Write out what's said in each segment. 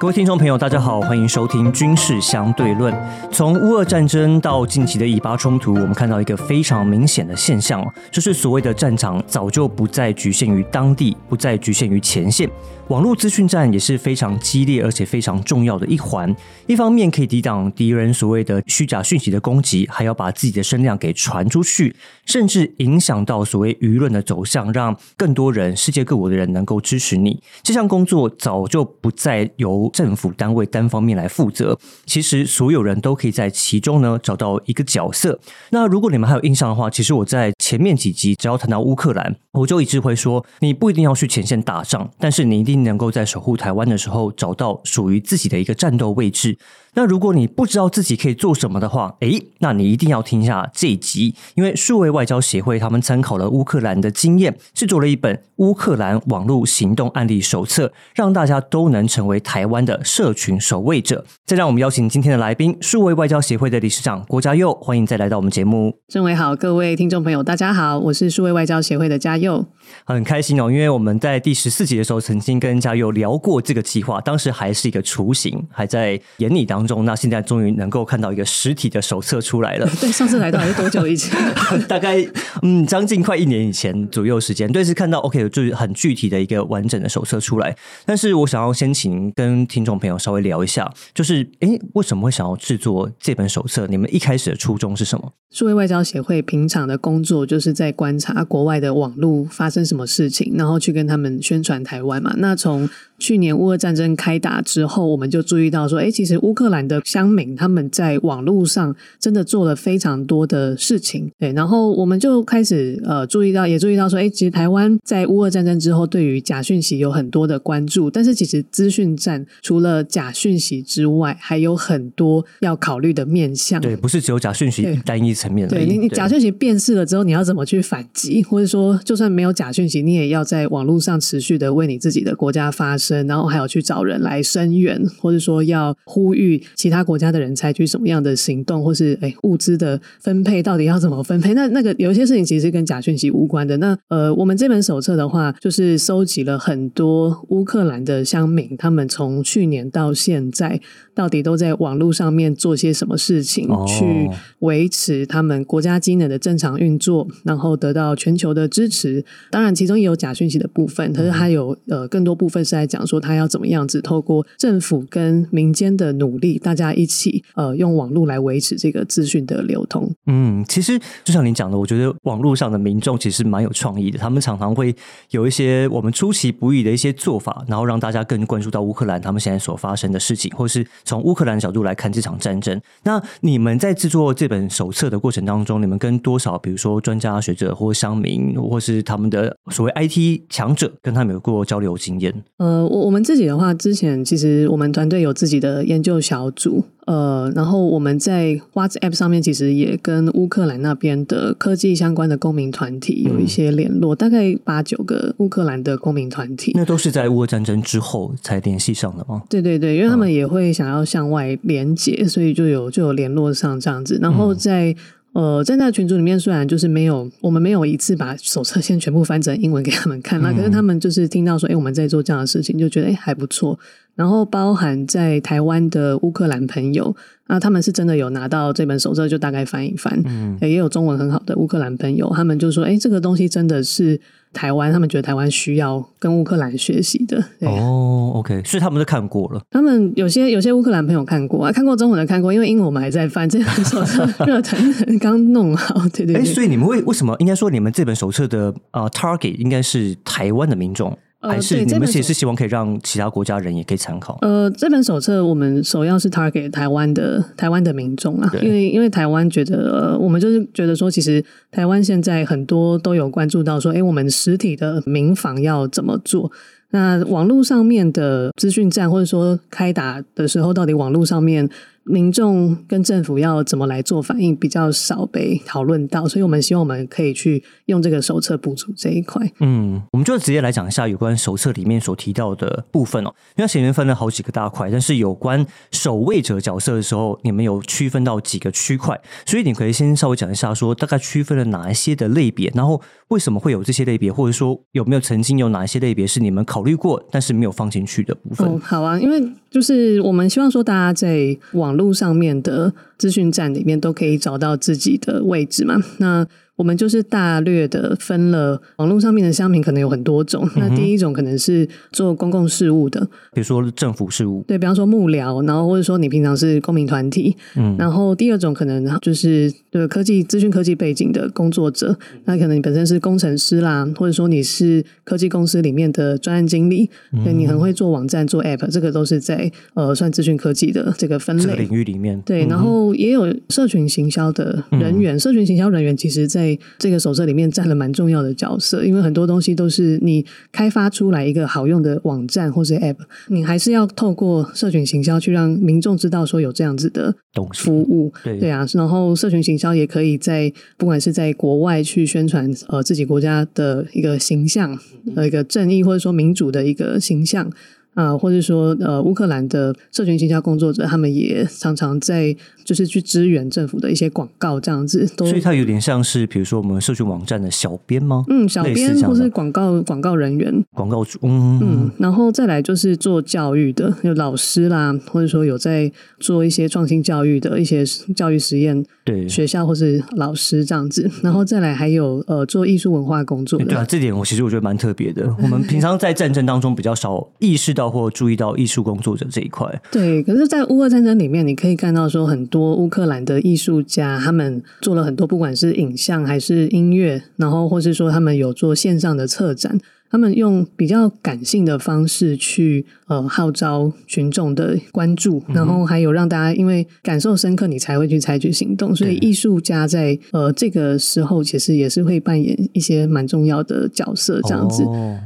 各位听众朋友，大家好，欢迎收听《军事相对论》。从乌俄战争到近期的以巴冲突，我们看到一个非常明显的现象，就是所谓的战场早就不再局限于当地，不再局限于前线。网络资讯战也是非常激烈而且非常重要的一环。一方面可以抵挡敌人所谓的虚假讯息的攻击，还要把自己的声量给传出去，甚至影响到所谓舆论的走向，让更多人、世界各国的人能够支持你。这项工作早就不再由政府单位单方面来负责，其实所有人都可以在其中呢找到一个角色。那如果你们还有印象的话，其实我在前面几集只要谈到乌克兰，我就一直会说，你不一定要去前线打仗，但是你一定。能够在守护台湾的时候找到属于自己的一个战斗位置。那如果你不知道自己可以做什么的话，诶，那你一定要听一下这一集，因为数位外交协会他们参考了乌克兰的经验，制作了一本乌克兰网络行动案例手册，让大家都能成为台湾的社群守卫者。再让我们邀请今天的来宾，数位外交协会的理事长郭家佑，欢迎再来到我们节目。郑伟好，各位听众朋友，大家好，我是数位外交协会的嘉佑，很开心哦，因为我们在第十四集的时候曾经跟嘉佑聊过这个计划，当时还是一个雏形，还在演拟当。中，那现在终于能够看到一个实体的手册出来了。对，上次来到还是多久以前？大概嗯，将近快一年以前左右时间。对，是看到 OK，就是很具体的一个完整的手册出来。但是我想要先请跟听众朋友稍微聊一下，就是哎，为什么会想要制作这本手册？你们一开始的初衷是什么？数位外交协会平常的工作就是在观察国外的网络发生什么事情，然后去跟他们宣传台湾嘛。那从去年乌俄战争开打之后，我们就注意到说，哎，其实乌克兰的乡民他们在网络上真的做了非常多的事情，对，然后我们就开始呃注意到，也注意到说，哎，其实台湾在乌俄战争之后，对于假讯息有很多的关注，但是其实资讯战除了假讯息之外，还有很多要考虑的面向，对，不是只有假讯息单一层面的，对你，你假讯息辨识了之后，你要怎么去反击，或者说，就算没有假讯息，你也要在网络上持续的为你自己的国家发声。然后还有去找人来声援，或者说要呼吁其他国家的人采取什么样的行动，或是哎物资的分配到底要怎么分配？那那个有一些事情其实跟假讯息无关的。那呃，我们这本手册的话，就是收集了很多乌克兰的乡民，他们从去年到现在，到底都在网络上面做些什么事情，去维持他们国家机能的正常运作，然后得到全球的支持。当然，其中也有假讯息的部分，可是它有呃更多部分是在讲。讲说他要怎么样子透过政府跟民间的努力，大家一起呃用网络来维持这个资讯的流通。嗯，其实就像你讲的，我觉得网络上的民众其实蛮有创意的，他们常常会有一些我们出其不意的一些做法，然后让大家更关注到乌克兰他们现在所发生的事情，或是从乌克兰角度来看这场战争。那你们在制作这本手册的过程当中，你们跟多少比如说专家学者或商民，或是他们的所谓 IT 强者，跟他们有过交流经验？呃。我我们自己的话，之前其实我们团队有自己的研究小组，呃，然后我们在 WhatsApp 上面其实也跟乌克兰那边的科技相关的公民团体有一些联络，大概八九个乌克兰的公民团体。那都是在乌俄战争之后才联系上的吗？对对对，因为他们也会想要向外连接，所以就有就有联络上这样子，然后在。呃，在那群组里面，虽然就是没有，我们没有一次把手册先全部翻成英文给他们看，那可是他们就是听到说，哎，我们在做这样的事情，就觉得哎还不错。然后包含在台湾的乌克兰朋友，那他们是真的有拿到这本手册，就大概翻一翻，嗯，也有中文很好的乌克兰朋友，他们就说，哎，这个东西真的是。台湾，他们觉得台湾需要跟乌克兰学习的。哦，OK，所以他们都看过了。他们有些有些乌克兰朋友看过啊，看过中文的看过，因为英文我们还在翻。这本手册 热腾腾刚弄好，对对。哎，所以你们为为什么应该说你们这本手册的啊 target 应该是台湾的民众？还是你们也是希望可以让其他国家人也可以参考？呃，这本手册我们首要是 target 台湾的台湾的民众啊，因为因为台湾觉得，我们就是觉得说，其实台湾现在很多都有关注到说，哎，我们实体的民房要怎么做？那网络上面的资讯站，或者说开打的时候，到底网络上面？民众跟政府要怎么来做反应，比较少被讨论到，所以我们希望我们可以去用这个手册补足这一块。嗯，我们就直接来讲一下有关手册里面所提到的部分哦。因为前面分了好几个大块，但是有关守卫者角色的时候，你们有区分到几个区块，所以你可以先稍微讲一下，说大概区分了哪一些的类别，然后为什么会有这些类别，或者说有没有曾经有哪一些类别是你们考考虑过，但是没有放进去的部分。哦，好啊，因为就是我们希望说，大家在网络上面的资讯站里面都可以找到自己的位置嘛。那我们就是大略的分了网络上面的商品，可能有很多种。那第一种可能是做公共事务的，比如说政府事务，对比方说幕僚，然后或者说你平常是公民团体，嗯，然后第二种可能就是对科技资讯科技背景的工作者，那可能你本身是工程师啦，或者说你是科技公司里面的专案经理，对你很会做网站、做 App，这个都是在呃算资讯科技的这个分类。领域里面。对，然后也有社群行销的人员，社群行销人员其实在这个手册里面占了蛮重要的角色，因为很多东西都是你开发出来一个好用的网站或是 App，你还是要透过社群行销去让民众知道说有这样子的服务。对对啊，然后社群行销也可以在不管是在国外去宣传呃自己国家的一个形象，呃一个正义或者说民主的一个形象。啊，或者说，呃，乌克兰的社群营销工作者，他们也常常在就是去支援政府的一些广告，这样子。所以，它有点像是，比如说我们社群网站的小编吗？嗯，小编或是广告广告人员、广告主。嗯嗯。然后再来就是做教育的，有老师啦，或者说有在做一些创新教育的一些教育实验，对学校或是老师这样子。然后再来还有呃做艺术文化工作的。对啊，这点我其实我觉得蛮特别的。我们平常在战争当中比较少意识到。或注意到艺术工作者这一块，对。可是，在乌俄战争里面，你可以看到说，很多乌克兰的艺术家，他们做了很多，不管是影像还是音乐，然后或是说他们有做线上的策展。他们用比较感性的方式去呃号召群众的关注，然后还有让大家因为感受深刻，你才会去采取行动。所以艺术家在呃这个时候其实也是会扮演一些蛮重要的角色，这样子。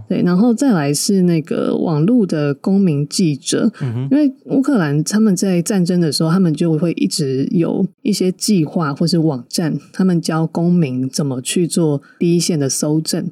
对，然后再来是那个网络的公民记者，因为乌克兰他们在战争的时候，他们就会一直有一些计划或是网站，他们教公民怎么去做第一线的搜证。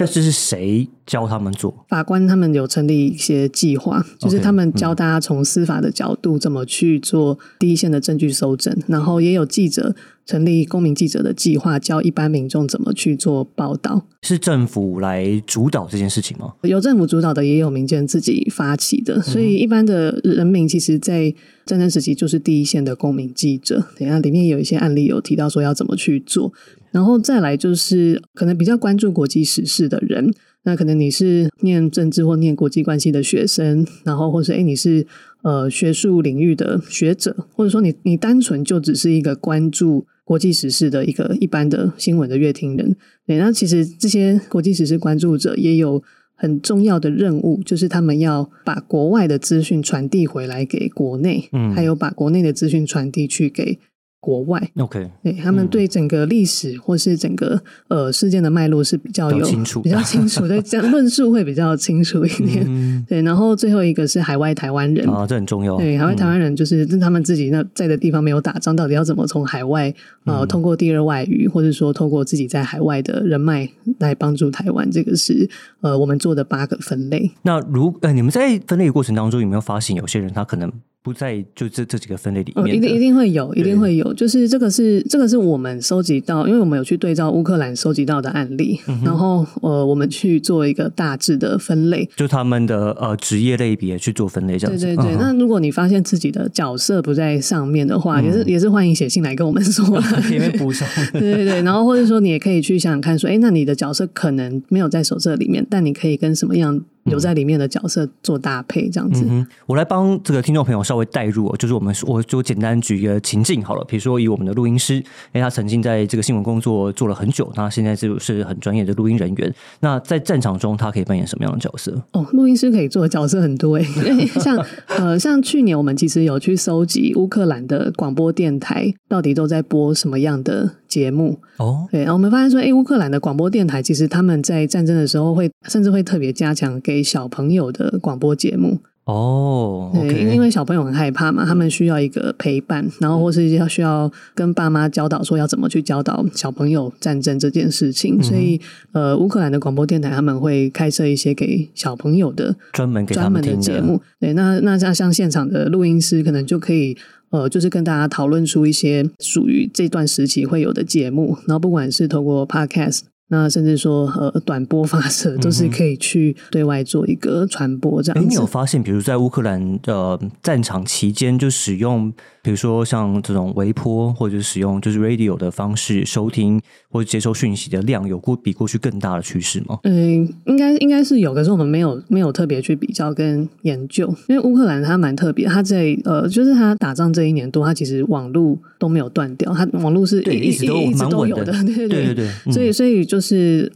但是是谁教他们做？法官他们有成立一些计划，就是他们教大家从司法的角度怎么去做第一线的证据搜证，然后也有记者成立公民记者的计划，教一般民众怎么去做报道。是政府来主导这件事情吗？有政府主导的，也有民间自己发起的。所以一般的人民其实，在战争时期就是第一线的公民记者。等下里面有一些案例有提到说要怎么去做。然后再来就是可能比较关注国际时事的人，那可能你是念政治或念国际关系的学生，然后或是哎你是呃学术领域的学者，或者说你你单纯就只是一个关注国际时事的一个一般的新闻的乐听人。对，那其实这些国际时事关注者也有很重要的任务，就是他们要把国外的资讯传递回来给国内，嗯，还有把国内的资讯传递去给。国外，OK，对他们对整个历史或是整个呃事件的脉络是比较有清楚、比较清楚对，这样论述会比较清楚一点。对，然后最后一个是海外台湾人啊，这很重要。对，海外台湾人就是他们自己那在的地方没有打仗，到底要怎么从海外呃通过第二外语，或者说通过自己在海外的人脉来帮助台湾？这个是呃我们做的八个分类。那如呃你们在分类过程当中有没有发现有些人他可能？不在就这这几个分类里面，一定一定会有，一定会有。就是这个是这个是我们收集到，因为我们有去对照乌克兰收集到的案例，然后呃，我们去做一个大致的分类，就他们的呃职业类别去做分类，这样子。对对对。那如果你发现自己的角色不在上面的话，也是也是欢迎写信来跟我们说，里面补充。对对对。然后或者说你也可以去想想看，说哎，那你的角色可能没有在手册里面，但你可以跟什么样？有在里面的角色做搭配，这样子。我来帮这个听众朋友稍微带入，就是我们我就简单举一个情境好了。比如说，以我们的录音师，哎，他曾经在这个新闻工作做了很久，他现在就是很专业的录音人员。那在战场中，他可以扮演什么样的角色？哦，录音师可以做的角色很多诶，像呃，像去年我们其实有去搜集乌克兰的广播电台到底都在播什么样的节目。哦。对，然后我们发现说，哎，乌克兰的广播电台其实他们在战争的时候会甚至会特别加强。给小朋友的广播节目。哦，对，因为小朋友很害怕嘛，他们需要一个陪伴，然后或是要需要跟爸妈教导说要怎么去教导小朋友战争这件事情，所以呃，乌克兰的广播电台他们会开设一些给小朋友的专门给专门的节目，对，那那像像现场的录音师可能就可以呃，就是跟大家讨论出一些属于这段时期会有的节目，然后不管是透过 Podcast。那甚至说呃短波发射都是可以去对外做一个传播这哎，你样子。有发现，比如在乌克兰呃战场期间，就使用比如说像这种微波或者使用就是 radio 的方式收听或者接收讯息的量，有过比过去更大的趋势吗？嗯，应该应该是有，可是我们没有没有特别去比较跟研究，因为乌克兰它蛮特别，它在呃，就是它打仗这一年多，它其实网络都没有断掉，它网络是一直都一直蛮稳的都有的，对对对所以，所以就是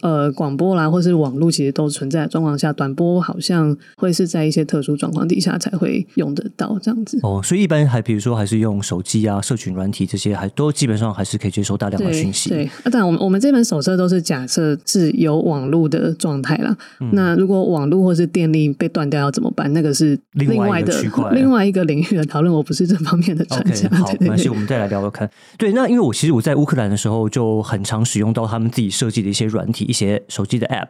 呃，广播啦，或是网络，其实都存在的状况下，短波好像会是在一些特殊状况底下才会用得到这样子。哦，所以一般还比如说还是用手机啊、社群软体这些，还都基本上还是可以接收大量的讯息。对，啊，当然我们我们这本手册都是假设是有网络的状态啦。嗯那如果网络或是电力被断掉要怎么办？那个是另外外的 另外一个领域的讨论，我不是这方面的专家。好，没关系，我们再来聊聊看。对，那因为我其实我在乌克兰的时候就很常使用到他们自己设计的一些软体、一些手机的 App，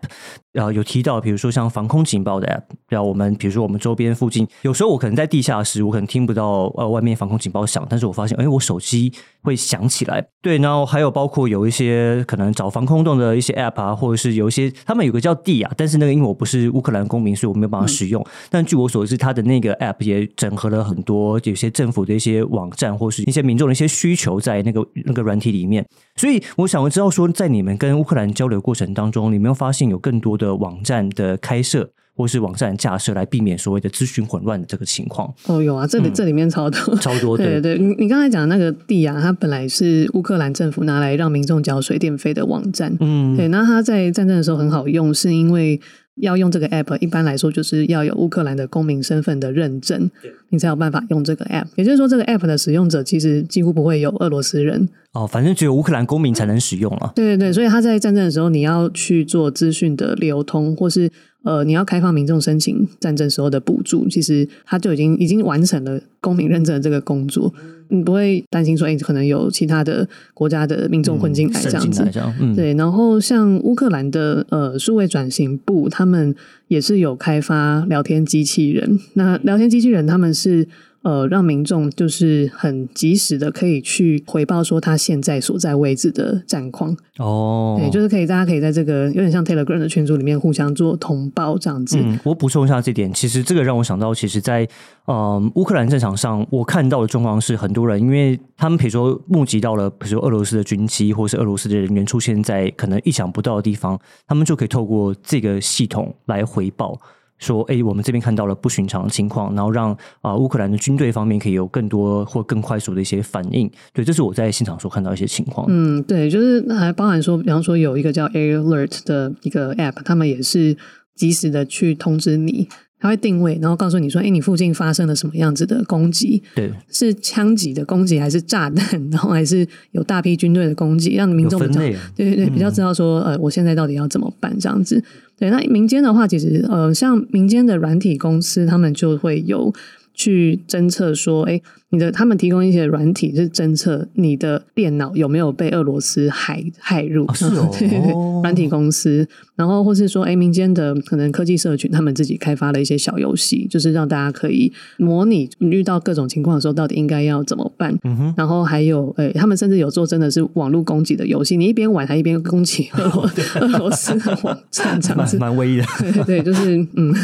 然后有提到，比如说像防空警报的 App，然后我们比如说我们周边附近，有时候我可能在地下室，我可能听不到呃外面防空警报响，但是我发现，哎，我手机会响起来。对，然后还有包括有一些可能找防空洞的一些 App 啊，或者是有一些他们有个叫地啊，但是那个因为我不是乌克兰公民，所以我没有办法使用。但据我所知，它的那个 App 也整合了很多有些政府的一些网站，或是一些民众的一些需求在那个那个软体里面。所以我想知道说，在你们跟乌克兰交流过程当中，你没有发现有更多的网站的开设？或是网站架设来避免所谓的资讯混乱的这个情况，哦，有啊，这里、这里面超多。嗯超多对的。对，你你刚才讲的那个地啊，它本来是乌克兰政府拿来让民众缴水电费的网站。嗯，对，那它在战争的时候很好用，是因为要用这个 app，一般来说就是要有乌克兰的公民身份的认证，你才有办法用这个 app。也就是说，这个 app 的使用者其实几乎不会有俄罗斯人。哦，反正只有乌克兰公民才能使用了。对对对，所以他在战争的时候，你要去做资讯的流通，或是呃，你要开放民众申请战争时候的补助，其实他就已经已经完成了公民认证的这个工作。你不会担心说，哎，可能有其他的国家的民众混进来这样子。对，然后像乌克兰的呃数位转型部，他们也是有开发聊天机器人。那聊天机器人他们是呃让民众就是很及时的可以去回报说他现在所在位置的战况。哦，对，就是可以大家可以在这个有点像 Telegram 的群组里面互相做通报这样子。嗯，我补充一下这点，其实这个让我想到，其实在，呃乌克兰战场上，我看到的状况是，很多人因为他们比如说募集到了，比如说俄罗斯的军机或是俄罗斯的人员出现在可能意想不到的地方，他们就可以透过这个系统来回报。说，哎，我们这边看到了不寻常的情况，然后让啊、呃乌克兰的军队方面可以有更多或更快速的一些反应。对，这是我在现场所看到一些情况。嗯，对，就是还包含说，比方说有一个叫 Air Alert 的一个 App，他们也是及时的去通知你，它会定位，然后告诉你说，哎，你附近发生了什么样子的攻击，对，是枪击的攻击，还是炸弹，然后还是有大批军队的攻击，让民众比较啊。对对对，比较知道说，呃，我现在到底要怎么办这样子。对，那民间的话，其实呃，像民间的软体公司，他们就会有去侦测说，哎，你的他们提供一些软体是侦测你的电脑有没有被俄罗斯害害入，哦是哦 对对对，软体公司，然后或是说，哎，民间的可能科技社群，他们自己开发了一些小游戏，就是让大家可以模拟遇到各种情况的时候，到底应该要怎么办。嗯哼，然后还有，哎、他们甚至有做真的是网络攻击的游戏，你一边玩还一边攻击俄罗 俄罗斯的网站，这样蛮子。蛮威的。对对，就是嗯，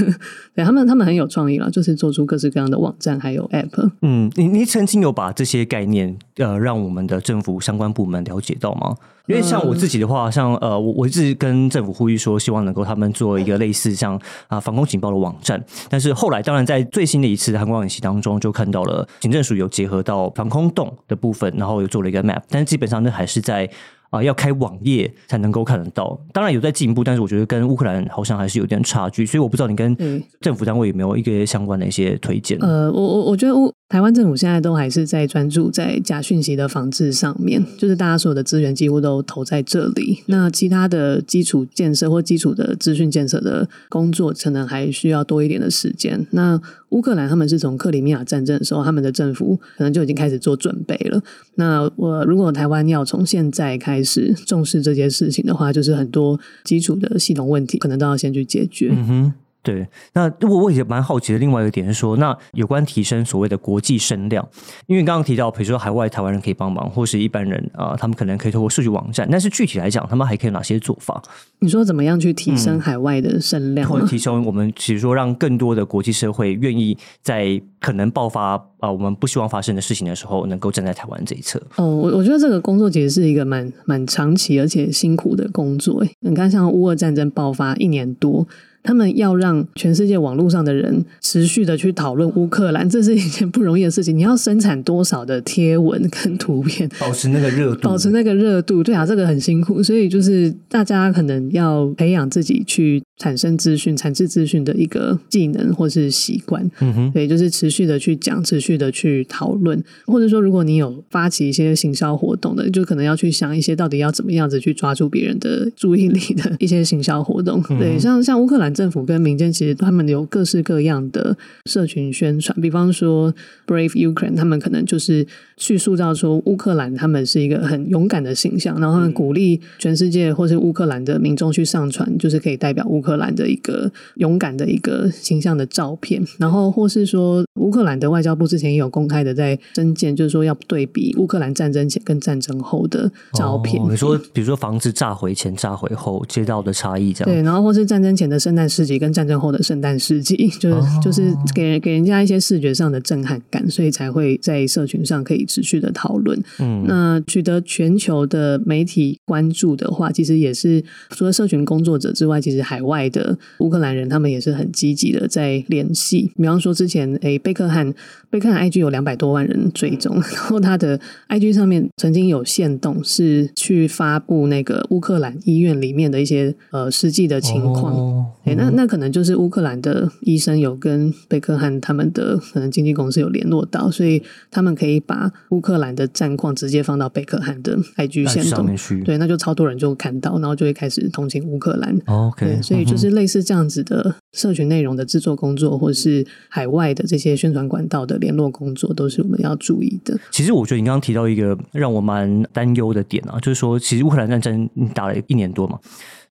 对他们他们很有创意了，就是做出各式各样的网站还有 App。嗯，你你曾经有把这些概念呃让我们的政府相关部门了解到吗？因为像我自己的话，像呃，我我一直跟政府呼吁说，希望能够他们做一个类似像啊、防空警报的网站。但是后来，当然在最新的一次韩国演习当中，就看到了警政署有结合到防空洞的部分，然后又做了一个 map，但是基本上那还是在。啊、要开网页才能够看得到。当然有在进步，但是我觉得跟乌克兰好像还是有点差距。所以我不知道你跟政府单位有没有一个相关的一些推荐？呃，我我我觉得乌台湾政府现在都还是在专注在假讯息的防治上面，就是大家所有的资源几乎都投在这里。那其他的基础建设或基础的资讯建设的工作，可能还需要多一点的时间。那乌克兰他们是从克里米亚战争的时候，他们的政府可能就已经开始做准备了。那我如果台湾要从现在开始重视这件事情的话，就是很多基础的系统问题可能都要先去解决。嗯哼。对，那我我也蛮好奇的。另外一个点是说，那有关提升所谓的国际声量，因为刚刚提到，比如说海外台湾人可以帮忙，或是一般人啊、他们可能可以透过数据网站，但是具体来讲，他们还可以有哪些做法，你说怎么样去提升海外的声量吗？或者提升我们，比如说让更多的国际社会愿意在可能爆发啊、我们不希望发生的事情的时候，能够站在台湾这一侧。哦，我我觉得这个工作其实是一个蛮蛮长期而且辛苦的工作。诶你看，像乌俄战争爆发一年多，他们要让全世界网络上的人持续的去讨论乌克兰，这是一件不容易的事情。你要生产多少的贴文跟图片，保持那个热度，保持那个热度，对啊，这个很辛苦，所以就是大家可能要培养自己去产生资讯、产制资讯的一个技能或是习惯。嗯哼，对，就是持续的去讲，持续的去讨论，或者说，如果你有发起一些行销活动的，就可能要去想一些到底要怎么样子去抓住别人的注意力的一些行销活动。对，像像乌克兰政府跟民间，其实他们有各式各样的社群宣传，比方说 Brave Ukraine，他们可能就是去塑造出乌克兰他们是一个很勇敢的形象，然后他们鼓励全世界或是乌克兰的民众去上传，就是可以代表乌克兰的一个勇敢的一个形象的照片，然后或是说乌克兰的外交部之前也有公开的在增建，就是说要对比乌克兰战争前跟战争后的照片。哦你说，比如说房子炸毁前、炸毁后街道的差异，这样对，然后或是战争前的圣诞市集跟战争后的圣诞市集，就是、哦就是给人给人家一些视觉上的震撼感，所以才会在社群上可以持续的讨论。嗯，那取得全球的媒体关注的话，其实也是除了社群工作者之外，其实海外的乌克兰人他们也是很积极的在联系。比方说之前诶，贝克汉贝克汉 IG 有两百多万人追踪，然后他的 IG 上面曾经有限动是去发布那个乌克兰医院里面的一些呃实际的情况。哦诶，那那可能就是乌克兰的医生有跟贝克汉他们的可能经纪公司有联络到，所以他们可以把乌克兰的战况直接放到贝克汉的 IG 线动上面，去对，那就超多人就看到，然后就会开始同情乌克兰。，OK，对，所以就是类似这样子的社群内容的制作工作，或是海外的这些宣传管道的联络工作，都是我们要注意的。其实我觉得你刚刚提到一个让我蛮担忧的点啊，就是说，其实乌克兰战争打了一年多嘛，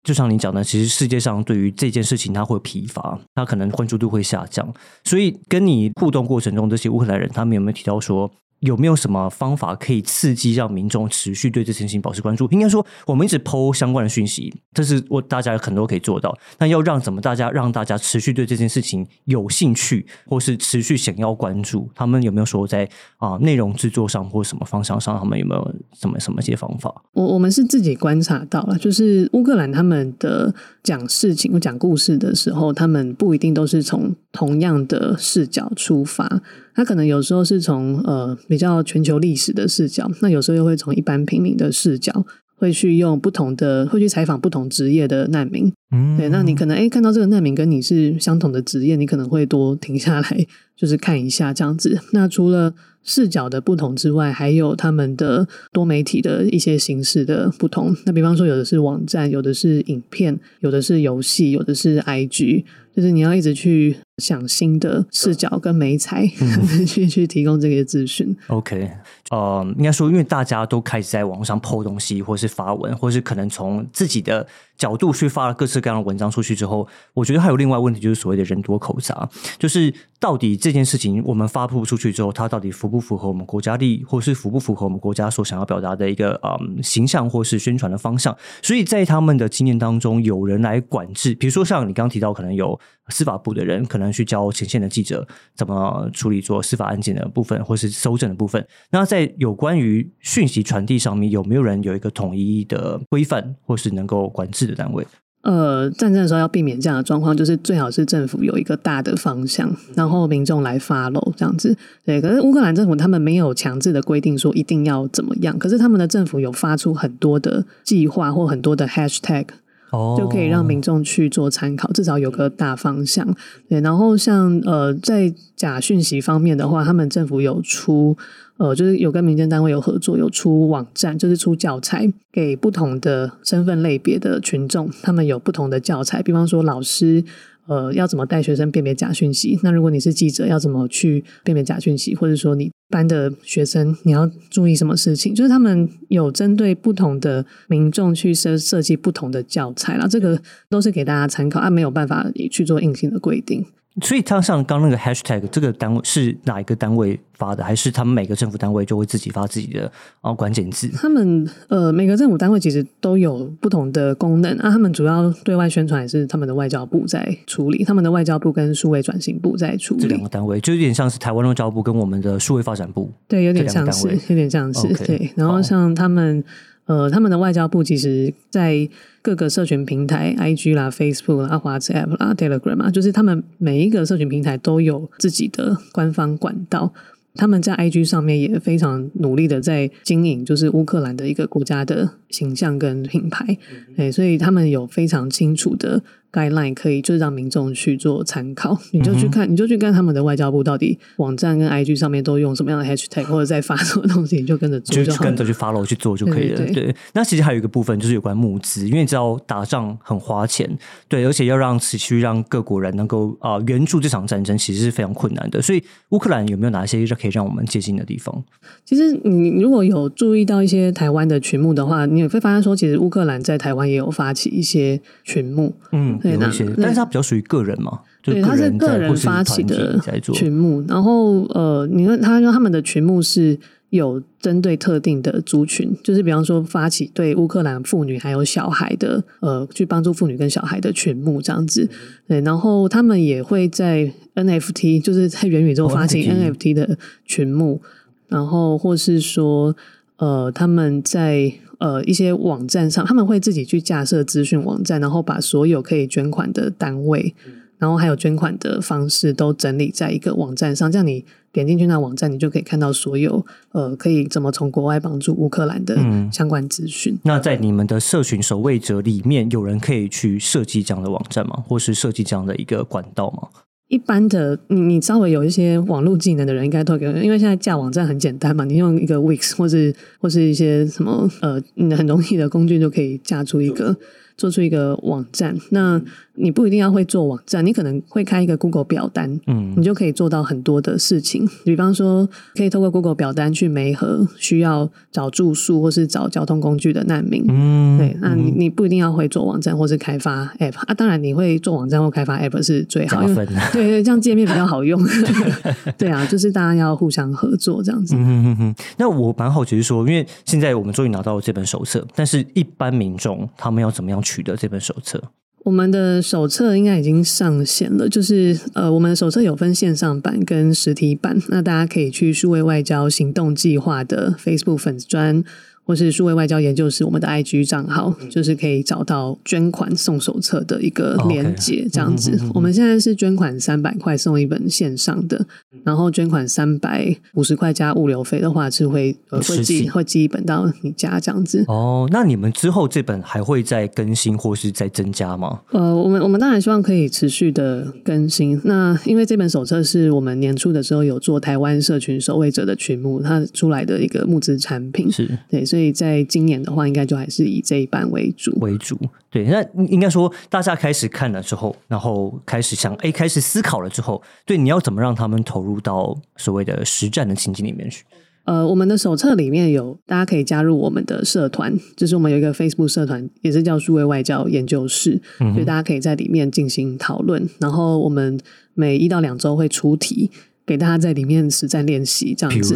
就像你讲的，其实世界上对于这件事情它会疲乏，它可能关注度会下降，所以跟你互动过程中，这些乌克兰人他们有没有提到说？有没有什么方法可以刺激让民众持续对这件事情保持关注？应该说，我们一直抛相关的讯息，这是我大家很多可以做到。那要让怎么大家让大家持续对这件事情有兴趣，或是持续想要关注，他们有没有说在啊、内容制作上或什么方向上，他们有没有什么什么一些方法？我我们是自己观察到了，就是乌克兰他们的讲事情、讲故事的时候，他们不一定都是从同样的视角出发，他可能有时候是从呃比较全球历史的视角，那有时候又会从一般平民的视角，会去用不同的，会去采访不同职业的难民。嗯对，那你可能哎看到这个难民跟你是相同的职业，你可能会多停下来，就是看一下这样子。那除了视角的不同之外，还有他们的多媒体的一些形式的不同。那比方说，有的是网站，有的是影片，有的是游戏，有的是 IG，就是你要一直去想新的视角跟媒材、去去提供这些资讯。OK，呃，应该说，因为大家都开始在网上 PO 东西，或是发文，或是可能从自己的角度去发了各式各样的文章出去之后，我觉得还有另外问题，就是所谓的人多口杂，就是到底这件事情我们发布出去之后，它到底符不符合我们国家利益，或是符不符合我们国家所想要表达的一个嗯形象，或是宣传的方向？所以在他们的经验当中，有人来管制，比如说像你刚刚提到，可能有司法部的人可能去教前线的记者怎么处理做司法案件的部分，或是搜证的部分。那在有关于讯息传递上面，有没有人有一个统一的规范，或是能够管制的单位？呃，战争的时候要避免这样的状况，就是最好是政府有一个大的方向，然后民众来 follow 这样子。对，可是乌克兰政府他们没有强制的规定说一定要怎么样，可是他们的政府有发出很多的计划或很多的 hashtag，就可以让民众去做参考，至少有个大方向。对，然后像呃，在假讯息方面的话，他们政府有出呃，就是有跟民间单位有合作，有出网站，就是出教材给不同的身份类别的群众，他们有不同的教材，比方说老师。呃，要怎么带学生辨别假讯息？那如果你是记者，要怎么去辨别假讯息？或者说你班的学生你要注意什么事情，就是他们有针对不同的民众去设设计不同的教材啦，这个都是给大家参考，啊，没有办法去做硬性的规定。所以，他像刚那个 hashtag 这个单位是哪一个单位发的，还是他们每个政府单位就会自己发自己的啊关键字？他们呃，每个政府单位其实都有不同的功能啊。他们主要对外宣传也是他们的外交部在处理，他们的外交部跟数位转型部在处理。这两个单位就有点像是台湾外交部跟我们的数位发展部，对，有点像是，有点像是对。然后像他们。呃，他们的外交部其实，在各个社群平台，IG 啦、Facebook 啦、WhatsApp 啦、Telegram 啊，就是他们每一个社群平台都有自己的官方管道。他们在 IG 上面也非常努力的在经营，就是乌克兰的一个国家的形象跟品牌，哎，所以他们有非常清楚的。Guideline 可以就是让民众去做参考，你就去看，你就去看他们的外交部到底网站跟 IG 上面都用什么样的 hashtag 或者在发什么东西，你就跟着做，就跟着去 follow 去做就可以了。对，那其实还有一个部分就是有关募资，因为你知道打仗很花钱，对，而且要让持续让各国人能够啊援助这场战争，其实是非常困难的。所以乌克兰有没有哪些可以让我们接近的地方？其实你如果有注意到一些台湾的群募的话，你会发现说，其实乌克兰在台湾也有发起一些群募，嗯。有一些，但是它比较属于个人嘛，对，他是个人发起的群目，然后呃，你看他说他们的群目是有针对特定的族群，就是比方说发起对乌克兰妇女还有小孩的呃，去帮助妇女跟小孩的群目这样子，对，然后他们也会在 NFT，就是在元宇宙发起 NFT 的群目，然后或是说呃，他们在。呃，一些网站上他们会自己去架设资讯网站，然后把所有可以捐款的单位，然后还有捐款的方式都整理在一个网站上。这样你点进去那网站，你就可以看到所有呃可以怎么从国外帮助乌克兰的相关资讯。那在你们的社群守卫者里面，有人可以去设计这样的网站吗？或是设计这样的一个管道吗？一般的，你你稍微有一些网络技能的人，应该都给，因为现在架网站很简单嘛，你用一个 Wix 或是或是一些什么呃，很容易的工具就可以架出一个。做出一个网站，那你不一定要会做网站，你可能会开一个 Google 表单，嗯，你就可以做到很多的事情。比方说，可以透过 Google 表单去媒合需要找住宿或是找交通工具的难民，嗯，对，那你你不一定要会做网站或是开发 App 啊，当然你会做网站或开发 App 是最好，对对，这样界面比较好用。对啊，就是大家要互相合作这样子。嗯嗯那我蛮好奇是说，因为现在我们终于拿到了这本手册，但是一般民众他们要怎么样？取得这本手册，我们的手册应该已经上线了。就是呃，我们的手册有分线上版跟实体版，那大家可以去数位外交行动计划的 Facebook 粉丝专。或是数位外交研究室，我们的 IG 账号就是可以找到捐款送手册的一个链接，这样子。我们现在是捐款三百块送一本线上的，然后捐款三百五十块加物流费的话，是会会寄会寄一本到你家这样子。哦，那你们之后这本还会再更新或是再增加吗？呃，我们我们当然希望可以持续的更新。那因为这本手册是我们年初的时候有做台湾社群守卫者的群目，它出来的一个募资产品，是对，所以。所以在今年的话，应该就还是以这一版为主为主。对，那应该说，大家开始看了之后，然后开始想，哎，开始思考了之后，对，你要怎么让他们投入到所谓的实战的情境里面去？呃，我们的手册里面有，大家可以加入我们的社团，就是我们有一个 Facebook 社团，也是叫数位外交研究室，所以大家可以在里面进行讨论。然后我们每一到两周会出题。给大家在里面实战练习，这样子。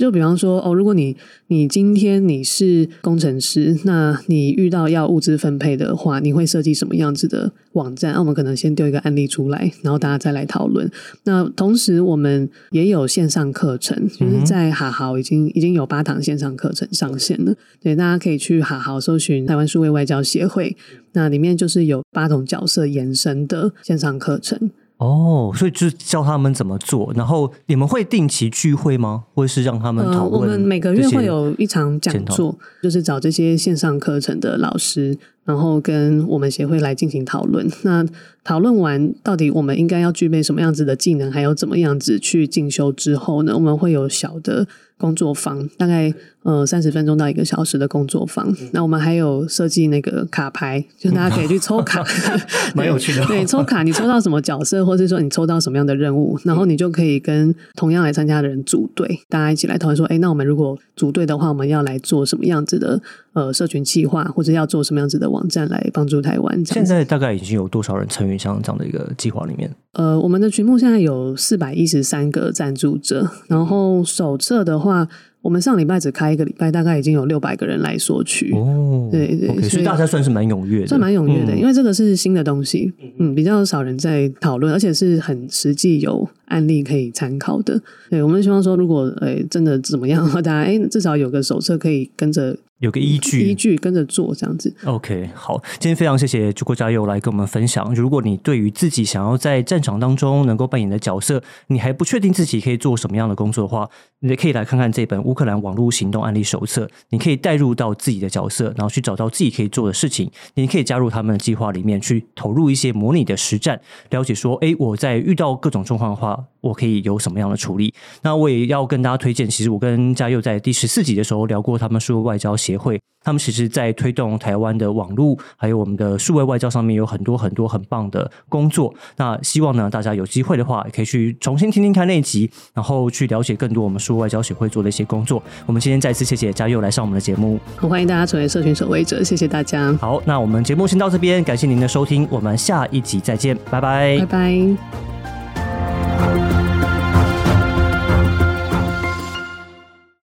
就比方说，哦，如果你你今天你是工程师，那你遇到要物资分配的话，你会设计什么样子的网站？那我们可能先丢一个案例出来，然后大家再来讨论。那同时，我们也有线上课程，就是在哈豪已经已经有八堂线上课程上线了。对，大家可以去哈豪搜寻台湾数位外交协会，那里面就是有八种角色延伸的线上课程。哦，所以就是教他们怎么做，然后你们会定期聚会吗？或者是让他们讨论？我们每个月会有一场讲座，就是找这些线上课程的老师，然后跟我们协会来进行讨论。那讨论完到底我们应该要具备什么样子的技能，还有怎么样子去进修之后呢，我们会有小的工作坊，大概呃三十分钟到一个小时的工作坊。那我们还有设计那个卡牌，就大家可以去抽卡，蛮有趣的。对，抽卡你抽到什么角色，或是说你抽到什么样的任务，然后你就可以跟同样来参加的人组队，大家一起来讨论说，哎，那我们如果组队的话，我们要来做什么样子的呃社群计划，或者要做什么样子的网站来帮助台湾？现在大概已经有多少人参与像这样的一个计划里面？呃，我们的群目现在有四百一十三个赞助者，然后手册的话。我们上礼拜只开一个礼拜，大概已经有六百个人来索取。哦，对对，所以大家算是蛮踊跃的，算蛮踊跃的，因为这个是新的东西，嗯，比较少人在讨论，而且是很实际有案例可以参考的。对，我们希望说，如果诶真的怎么样，大家诶至少有个手册可以跟着。有个依据，依据跟着做这样子。OK，好，今天非常谢谢朱国加油来跟我们分享。如果你对于自己想要在战场当中能够扮演的角色，你还不确定自己可以做什么样的工作的话，你可以来看看这本乌克兰网络行动案例手册。你可以带入到自己的角色，然后去找到自己可以做的事情。你可以加入他们的计划里面去投入一些模拟的实战，了解说，哎，我在遇到各种状况的话，我可以有什么样的处理。那我也要跟大家推荐，其实我跟嘉佑在第十四集的时候聊过他们数位外交。协会，他们其实，在推动台湾的网络，还有我们的数位外交上面，有很多很多很棒的工作。那希望呢，大家有机会的话，也可以去重新听听看那一集，然后去了解更多我们数位外交协会做的一些工作。我们今天再次谢谢嘉佑来上我们的节目，欢迎大家成为社群守卫者，谢谢大家。好，那我们节目先到这边，感谢您的收听，我们下一集再见，拜拜，拜拜。